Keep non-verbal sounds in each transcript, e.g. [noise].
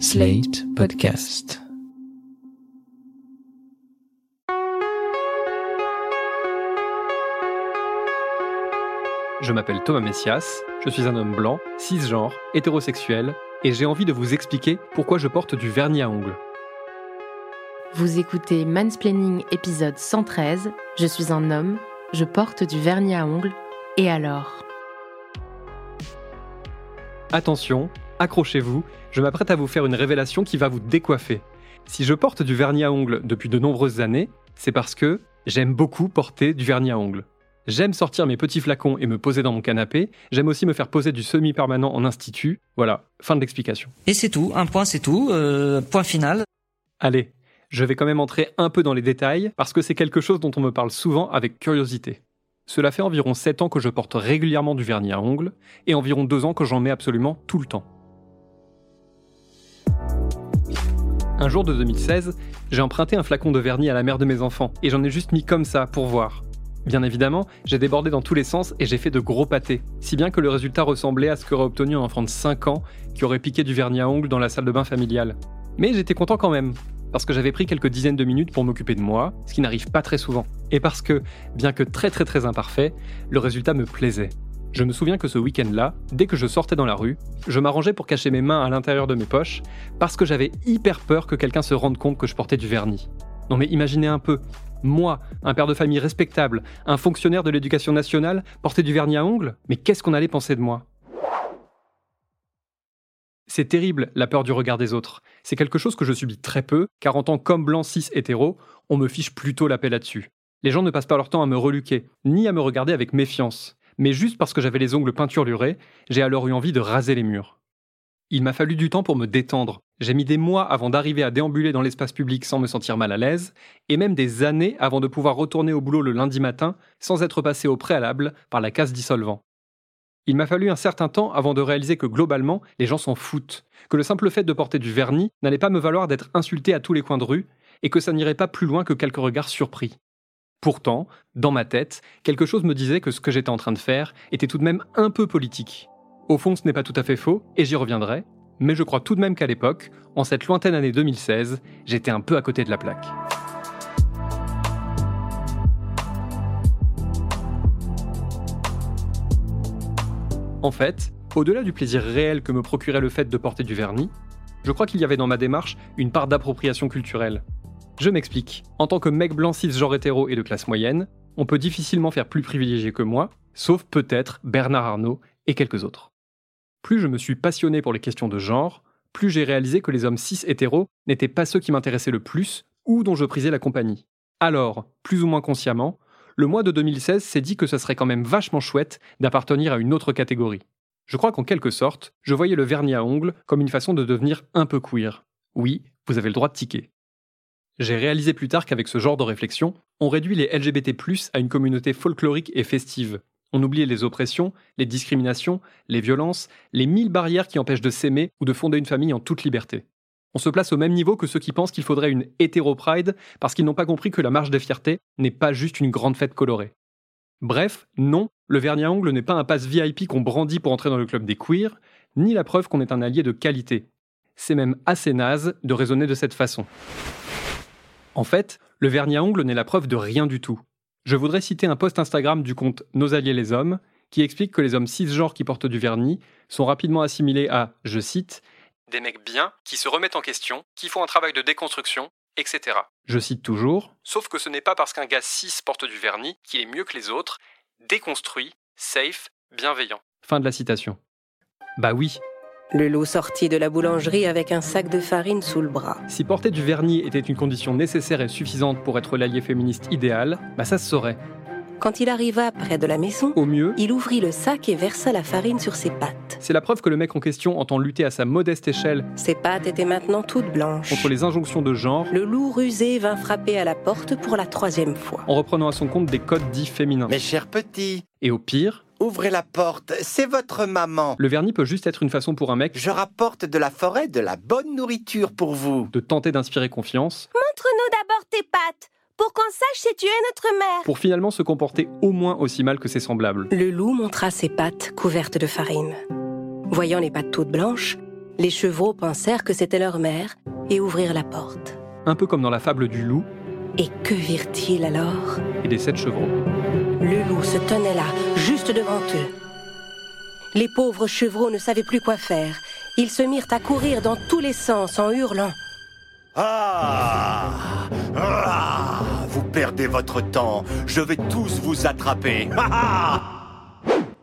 Slate Podcast. Je m'appelle Thomas Messias, je suis un homme blanc, cisgenre, hétérosexuel, et j'ai envie de vous expliquer pourquoi je porte du vernis à ongles. Vous écoutez Mansplaining épisode 113. Je suis un homme, je porte du vernis à ongles, et alors? Attention, accrochez-vous, je m'apprête à vous faire une révélation qui va vous décoiffer. Si je porte du vernis à ongles depuis de nombreuses années, c'est parce que j'aime beaucoup porter du vernis à ongles. J'aime sortir mes petits flacons et me poser dans mon canapé. J'aime aussi me faire poser du semi-permanent en institut. Voilà, fin de l'explication. Et c'est tout, un point c'est tout, euh, point final. Allez, je vais quand même entrer un peu dans les détails parce que c'est quelque chose dont on me parle souvent avec curiosité. Cela fait environ 7 ans que je porte régulièrement du vernis à ongles et environ 2 ans que j'en mets absolument tout le temps. Un jour de 2016, j'ai emprunté un flacon de vernis à la mère de mes enfants et j'en ai juste mis comme ça pour voir. Bien évidemment, j'ai débordé dans tous les sens et j'ai fait de gros pâtés, si bien que le résultat ressemblait à ce qu'aurait obtenu un enfant de 5 ans qui aurait piqué du vernis à ongles dans la salle de bain familiale. Mais j'étais content quand même, parce que j'avais pris quelques dizaines de minutes pour m'occuper de moi, ce qui n'arrive pas très souvent. Et parce que, bien que très très très imparfait, le résultat me plaisait. Je me souviens que ce week-end-là, dès que je sortais dans la rue, je m'arrangeais pour cacher mes mains à l'intérieur de mes poches, parce que j'avais hyper peur que quelqu'un se rende compte que je portais du vernis. Non mais imaginez un peu, moi, un père de famille respectable, un fonctionnaire de l'éducation nationale, porter du vernis à ongles? Mais qu'est-ce qu'on allait penser de moi? C'est terrible, la peur du regard des autres. C'est quelque chose que je subis très peu, car en tant qu'homme blanc cis hétéro, on me fiche plutôt la paix là-dessus. Les gens ne passent pas leur temps à me reluquer, ni à me regarder avec méfiance. Mais juste parce que j'avais les ongles peinturlurés, j'ai alors eu envie de raser les murs. Il m'a fallu du temps pour me détendre. J'ai mis des mois avant d'arriver à déambuler dans l'espace public sans me sentir mal à l'aise, et même des années avant de pouvoir retourner au boulot le lundi matin sans être passé au préalable par la case dissolvant. Il m'a fallu un certain temps avant de réaliser que globalement, les gens s'en foutent, que le simple fait de porter du vernis n'allait pas me valoir d'être insulté à tous les coins de rue, et que ça n'irait pas plus loin que quelques regards surpris. Pourtant, dans ma tête, quelque chose me disait que ce que j'étais en train de faire était tout de même un peu politique. Au fond, ce n'est pas tout à fait faux, et j'y reviendrai, mais je crois tout de même qu'à l'époque, en cette lointaine année 2016, j'étais un peu à côté de la plaque. En fait, au-delà du plaisir réel que me procurait le fait de porter du vernis, je crois qu'il y avait dans ma démarche une part d'appropriation culturelle. Je m'explique. En tant que mec blanc cisgenre hétéro et de classe moyenne, on peut difficilement faire plus privilégié que moi, sauf peut-être Bernard Arnault et quelques autres. Plus je me suis passionné pour les questions de genre, plus j'ai réalisé que les hommes cis hétéros n'étaient pas ceux qui m'intéressaient le plus ou dont je prisais la compagnie. Alors, plus ou moins consciemment, le mois de 2016 s'est dit que ce serait quand même vachement chouette d'appartenir à une autre catégorie. Je crois qu'en quelque sorte, je voyais le vernis à ongles comme une façon de devenir un peu queer. Oui, vous avez le droit de tiquer. J'ai réalisé plus tard qu'avec ce genre de réflexion, on réduit les LGBT+ à une communauté folklorique et festive. On oublie les oppressions, les discriminations, les violences, les mille barrières qui empêchent de s'aimer ou de fonder une famille en toute liberté. On se place au même niveau que ceux qui pensent qu'il faudrait une hétéro-pride parce qu'ils n'ont pas compris que la marche des fiertés n'est pas juste une grande fête colorée. Bref, non, le vernis à ongles n'est pas un pass VIP qu'on brandit pour entrer dans le club des queers, ni la preuve qu'on est un allié de qualité. C'est même assez naze de raisonner de cette façon. En fait, le vernis à ongles n'est la preuve de rien du tout. Je voudrais citer un post Instagram du compte Nos alliés les hommes, qui explique que les hommes cisgenres qui portent du vernis sont rapidement assimilés à, je cite, des mecs bien qui se remettent en question, qui font un travail de déconstruction, etc. Je cite toujours, sauf que ce n'est pas parce qu'un gars cis porte du vernis qu'il est mieux que les autres, déconstruit, safe, bienveillant. Fin de la citation. Bah oui, Le loup sortit de la boulangerie avec un sac de farine sous le bras. si porter du vernis était une condition nécessaire et suffisante pour être l'allié féministe idéal, bah ça se saurait. Quand il arriva près de la maison, Au mieux, il ouvrit le sac et versa la farine sur ses pattes. c'est la preuve que le mec en question entend lutter à sa modeste échelle Ses pattes étaient maintenant toutes blanches. contre les injonctions de genre Le loup rusé vint frapper à la porte pour la troisième fois. en reprenant à son compte des codes dits féminins. Mes chers petits, Et au pire, ouvrez la porte, c'est votre maman. le vernis peut juste être une façon pour un mec Je rapporte de la forêt de la bonne nourriture pour vous. de tenter d'inspirer confiance Montre-nous d'abord tes pattes, pour qu'on sache si tu es notre mère. pour finalement se comporter au moins aussi mal que ses semblables. Le loup montra ses pattes couvertes de farine. Voyant les pattes toutes blanches, Les chevreaux pensèrent que c'était leur mère et ouvrirent la porte. Un peu comme dans la fable du loup Et que virent-ils alors? Et des sept chevreaux. Le loup se tenait là, juste devant eux. Les pauvres chevreaux ne savaient plus quoi faire. Ils se mirent à courir dans tous les sens en hurlant. Ah Ah Vous perdez votre temps. Je vais tous vous attraper. [laughs] Ah ah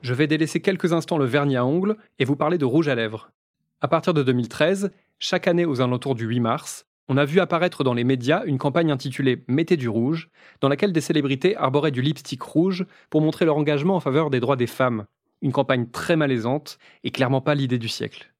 Je vais délaisser quelques instants le vernis à ongles et vous parler de rouge à lèvres. À partir de 2013, chaque année aux alentours du 8 mars, on a vu apparaître dans les médias une campagne intitulée Mettez du rouge, dans laquelle des célébrités arboraient du lipstick rouge pour montrer leur engagement en faveur des droits des femmes. Une campagne très malaisante et clairement pas l'idée du siècle.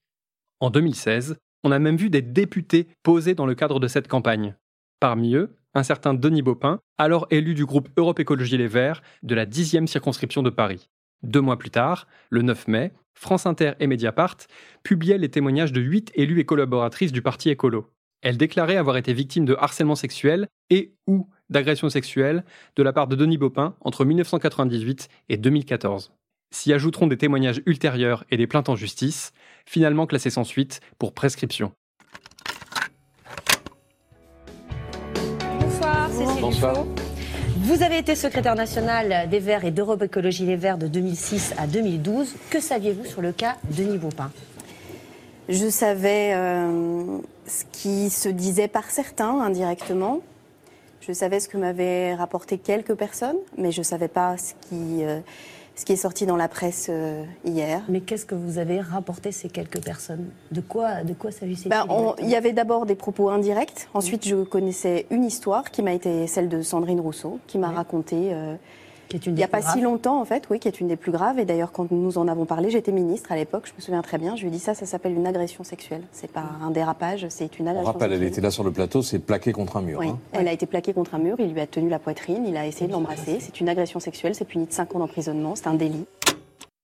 En 2016, on a même vu des députés poser dans le cadre de cette campagne. Parmi eux, un certain Denis Baupin, alors élu du groupe Europe Écologie Les Verts de la 10e circonscription de Paris. Deux mois plus tard, le 9 mai, France Inter et Mediapart publiaient les témoignages de huit élus et collaboratrices du Parti écolo. Elles déclaraient avoir été victimes de harcèlement sexuel et ou d'agression sexuelle de la part de Denis Baupin entre 1998 et 2014. S'y ajouteront des témoignages ultérieurs et des plaintes en justice, finalement classées sans suite pour prescription. Bonsoir, Cécile Dufaux. Vous avez été secrétaire national des Verts et d'Europe Écologie Les Verts de 2006 à 2012. Que saviez-vous sur le cas Denis Baupin? Je savais euh, ce qui se disait par certains indirectement. Je savais ce que m'avaient rapporté quelques personnes, mais je ne savais pas ce qui, euh, ce qui est sorti dans la presse euh, hier. Mais qu'est-ce que vous avez rapporté ces quelques personnes? De quoi, de quoi s'agissait-il Ben, il y avait d'abord des propos indirects. Ensuite, je connaissais une histoire qui m'a été celle de Sandrine Rousseau, qui m'a Oui. raconté Qui est une il n'y a pas si longtemps, en fait, oui, qui est une des plus graves. Et d'ailleurs, quand nous en avons parlé, j'étais ministre à l'époque, je me souviens très bien. Je lui ai dit ça, ça s'appelle une agression sexuelle. C'est pas un dérapage, c'est une On agression rappelle, elle était là sur le plateau, c'est plaqué contre un mur. Oui, hein. elle a été plaquée contre un mur, il lui a tenu la poitrine, il a essayé de l'embrasser. C'est une agression sexuelle, c'est puni de 5 ans d'emprisonnement, c'est un délit.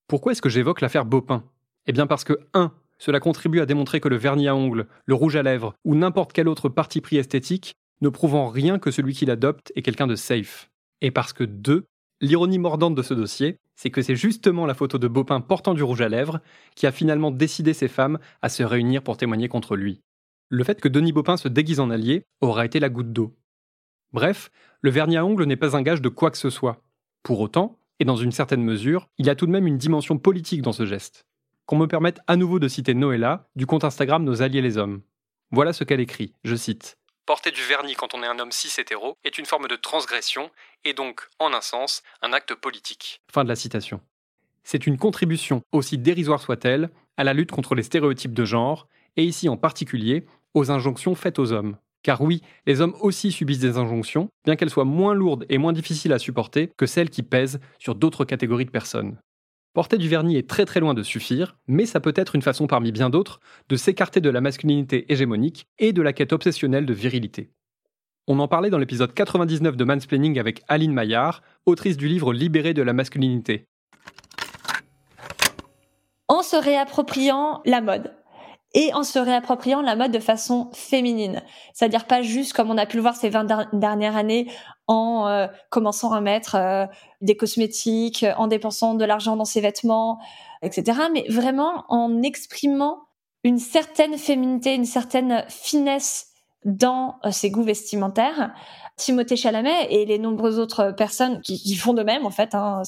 Pourquoi est-ce que j'évoque l'affaire Baupin Eh bien parce que 1. Cela contribue à démontrer que le vernis à ongles, le rouge à lèvres ou n'importe quel autre parti pris esthétique ne prouve en rien que celui qui l'adopte est quelqu'un de safe. Et parce que 2. L'ironie mordante de ce dossier, c'est que c'est justement la photo de Baupin portant du rouge à lèvres qui a finalement décidé ces femmes à se réunir pour témoigner contre lui. Le fait que Denis Baupin se déguise en allié aura été la goutte d'eau. Bref, le vernis à ongles n'est pas un gage de quoi que ce soit. Pour autant, et dans une certaine mesure, il y a tout de même une dimension politique dans ce geste. Qu'on me permette à nouveau de citer Noëlla, du compte Instagram Nos Alliés les Hommes. Voilà ce qu'elle écrit, je cite. Porter du vernis quand on est un homme cis hétéro est une forme de transgression et donc, en un sens, un acte politique. C'est une contribution, aussi dérisoire soit-elle, à la lutte contre les stéréotypes de genre, et ici en particulier aux injonctions faites aux hommes. Car oui, les hommes aussi subissent des injonctions, bien qu'elles soient moins lourdes et moins difficiles à supporter que celles qui pèsent sur d'autres catégories de personnes. Porter du vernis est très très loin de suffire, mais ça peut être une façon parmi bien d'autres de s'écarter de la masculinité hégémonique et de la quête obsessionnelle de virilité. On en parlait dans l'épisode 99 de Mansplaining avec Aline Maillard, autrice du livre Libérée de la masculinité. en se réappropriant la mode et en se réappropriant la mode de façon féminine. C'est-à-dire pas juste comme on a pu le voir ces 20 der- dernières années en euh, commençant à mettre euh, des cosmétiques, en dépensant de l'argent dans ses vêtements, etc. Mais vraiment en exprimant une certaine féminité, une certaine finesse dans euh, ses goûts vestimentaires. Timothée Chalamet et les nombreuses autres personnes qui, font de même, en fait, hein,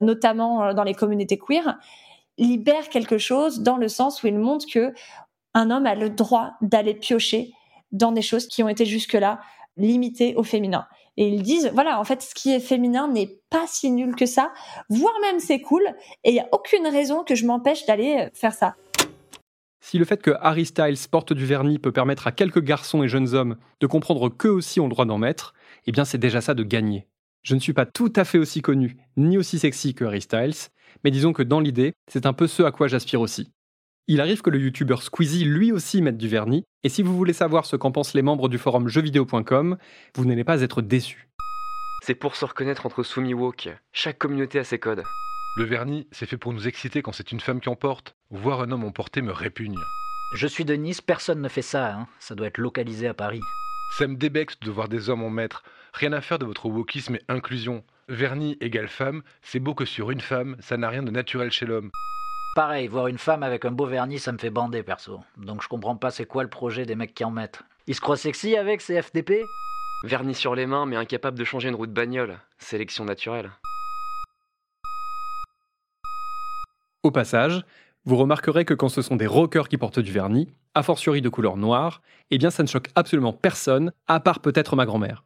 notamment euh, dans les communautés queer, libère quelque chose dans le sens où il montre que un homme a le droit d'aller piocher dans des choses qui ont été jusque-là limitées au féminin. Et ils disent, voilà, en fait, ce qui est féminin n'est pas si nul que ça, voire même c'est cool, et il n'y a aucune raison que je m'empêche d'aller faire ça. Si le fait que Harry Styles porte du vernis peut permettre à quelques garçons et jeunes hommes de comprendre qu'eux aussi ont le droit d'en mettre, eh bien c'est déjà ça de gagner. Je ne suis pas tout à fait aussi connu, ni aussi sexy que Harry Styles, mais disons que dans l'idée, c'est un peu ce à quoi j'aspire aussi. Il arrive que le youtubeur Squeezie lui aussi mette du vernis, et si vous voulez savoir ce qu'en pensent les membres du forum jeuxvideo.com, vous n'allez pas être déçus. C'est pour se reconnaître entre soumis woke. Chaque communauté a ses codes. Le vernis, c'est fait pour nous exciter quand c'est une femme qui en porte. Voir un homme en porter me répugne. Je suis de Nice, personne ne fait ça. hein. Ça doit être localisé à Paris. Ça me débexe de voir des hommes en mettre. Rien à faire de votre wokisme et inclusion. Vernis égale femme, c'est beau que sur une femme, ça n'a rien de naturel chez l'homme. Pareil, voir une femme avec un beau vernis, ça me fait bander perso. Donc je comprends pas c'est quoi le projet des mecs qui en mettent. Ils se croient sexy avec ces FDP Vernis sur les mains, mais incapable de changer une roue de bagnole. Sélection naturelle. Au passage, vous remarquerez que quand ce sont des rockers qui portent du vernis, a fortiori de couleur noire, eh bien ça ne choque absolument personne, à part peut-être ma grand-mère.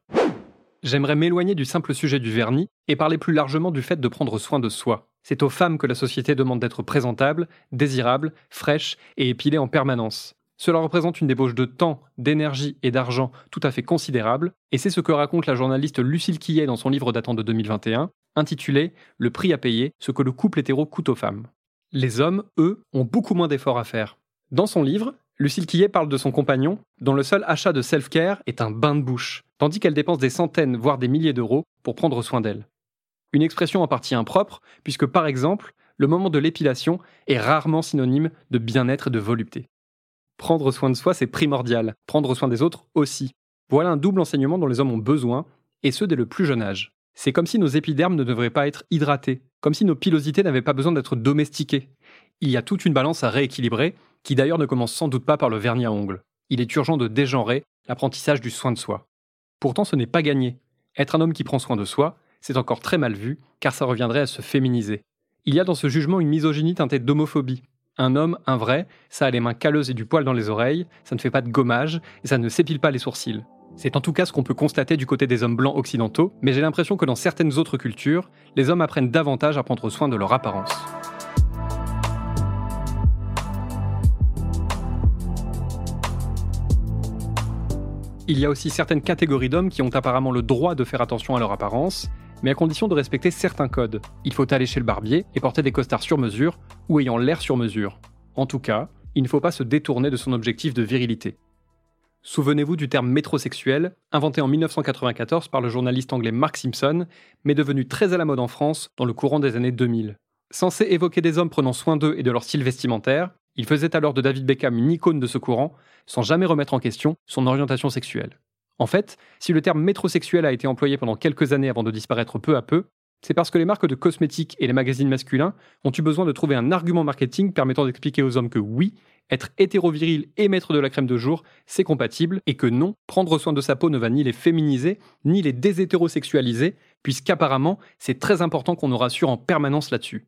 J'aimerais m'éloigner du simple sujet du vernis et parler plus largement du fait de prendre soin de soi. C'est aux femmes que la société demande d'être présentables, désirables, fraîches et épilées en permanence. Cela représente une débauche de temps, d'énergie et d'argent tout à fait considérable, et c'est ce que raconte la journaliste Lucille Quillet dans son livre datant de 2021, intitulé Le prix à payer, ce que le couple hétéro coûte aux femmes. Les hommes, eux, ont beaucoup moins d'efforts à faire. Dans son livre, Lucille Quillet parle de son compagnon, dont le seul achat de self-care est un bain de bouche, tandis qu'elle dépense des centaines, voire des milliers d'euros pour prendre soin d'elle. Une expression en partie impropre, puisque par exemple, le moment de l'épilation est rarement synonyme de bien-être et de volupté. Prendre soin de soi, c'est primordial, prendre soin des autres aussi. Voilà un double enseignement dont les hommes ont besoin, et ce dès le plus jeune âge. C'est comme si nos épidermes ne devraient pas être hydratés, comme si nos pilosités n'avaient pas besoin d'être domestiquées. Il y a toute une balance à rééquilibrer, qui d'ailleurs ne commence sans doute pas par le vernis à ongles. Il est urgent de dégenrer l'apprentissage du soin de soi. Pourtant, ce n'est pas gagné. Être un homme qui prend soin de soi, c'est encore très mal vu, car ça reviendrait à se féminiser. Il y a dans ce jugement une misogynie teintée d'homophobie. Un homme, un vrai, ça a les mains calleuses et du poil dans les oreilles, ça ne fait pas de gommage, et ça ne s'épile pas les sourcils. C'est en tout cas ce qu'on peut constater du côté des hommes blancs occidentaux, mais j'ai l'impression que dans certaines autres cultures, les hommes apprennent davantage à prendre soin de leur apparence. Il y a aussi certaines catégories d'hommes qui ont apparemment le droit de faire attention à leur apparence, mais à condition de respecter certains codes. Il faut aller chez le barbier et porter des costards sur mesure ou ayant l'air sur mesure. En tout cas, il ne faut pas se détourner de son objectif de virilité. Souvenez-vous du terme métrosexuel, inventé en 1994 par le journaliste anglais Mark Simpson, mais devenu très à la mode en France dans le courant des années 2000. Censé évoquer des hommes prenant soin d'eux et de leur style vestimentaire, il faisait alors de David Beckham une icône de ce courant, sans jamais remettre en question son orientation sexuelle. En fait, si le terme métrosexuel a été employé pendant quelques années avant de disparaître peu à peu, c'est parce que les marques de cosmétiques et les magazines masculins ont eu besoin de trouver un argument marketing permettant d'expliquer aux hommes que oui, être hétéroviril et mettre de la crème de jour, c'est compatible, et que non, prendre soin de sa peau ne va ni les féminiser, ni les déshétérosexualiser, puisqu'apparemment, c'est très important qu'on nous rassure en permanence là-dessus.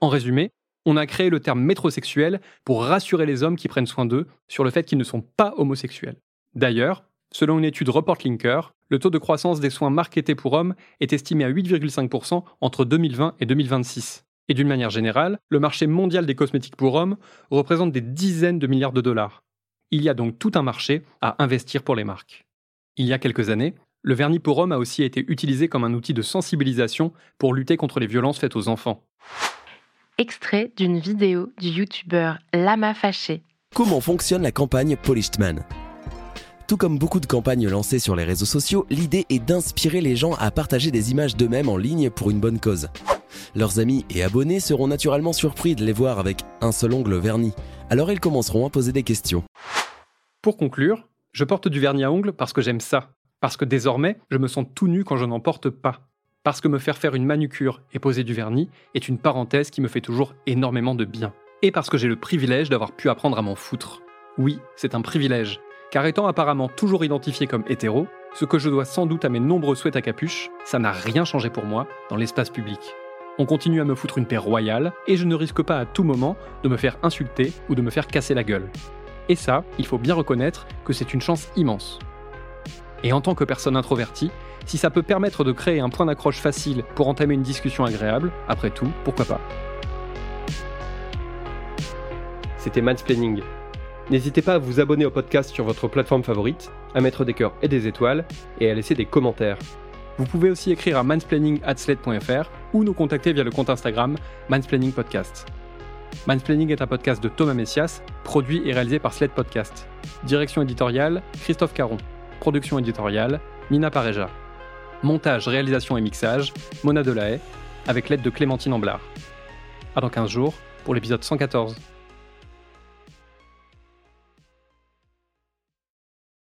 En résumé, on a créé le terme métrosexuel pour rassurer les hommes qui prennent soin d'eux sur le fait qu'ils ne sont pas homosexuels. D'ailleurs, selon une étude Report Linker, le taux de croissance des soins marketés pour hommes est estimé à 8,5% entre 2020 et 2026. Et d'une manière générale, le marché mondial des cosmétiques pour hommes représente des dizaines de milliards de dollars. Il y a donc tout un marché à investir pour les marques. Il y a quelques années, le vernis pour hommes a aussi été utilisé comme un outil de sensibilisation pour lutter contre les violences faites aux enfants. Extrait d'une vidéo du youtubeur Lama Fâché. Comment fonctionne la campagne Polished Man tout comme beaucoup de campagnes lancées sur les réseaux sociaux, l'idée est d'inspirer les gens à partager des images d'eux-mêmes en ligne pour une bonne cause. Leurs amis et abonnés seront naturellement surpris de les voir avec un seul ongle verni, alors ils commenceront à poser des questions. Pour conclure, je porte du vernis à ongles parce que j'aime ça, parce que désormais, je me sens tout nu quand je n'en porte pas, parce que me faire faire une manucure et poser du vernis est une parenthèse qui me fait toujours énormément de bien, et parce que j'ai le privilège d'avoir pu apprendre à m'en foutre. Oui, c'est un privilège, car étant apparemment toujours identifié comme hétéro, ce que je dois sans doute à mes nombreux souhaits à capuche, ça n'a rien changé pour moi dans l'espace public. On continue à me foutre une paix royale, et je ne risque pas à tout moment de me faire insulter ou de me faire casser la gueule. Et ça, il faut bien reconnaître que c'est une chance immense. Et en tant que personne introvertie, si ça peut permettre de créer un point d'accroche facile pour entamer une discussion agréable, après tout, pourquoi pas C'était Mansplaining. N'hésitez pas à vous abonner au podcast sur votre plateforme favorite, à mettre des cœurs et des étoiles, et à laisser des commentaires. Vous pouvez aussi écrire à mansplaining.sled.fr ou nous contacter via le compte Instagram Mansplaining Podcast. Mansplaining est un podcast de Thomas Messias, produit et réalisé par Sled Podcast. Direction éditoriale, Christophe Caron. Production éditoriale, Nina Pareja. Montage, réalisation et mixage, Mona Delahaye, avec l'aide de Clémentine Amblard. À dans 15 jours pour l'épisode 114.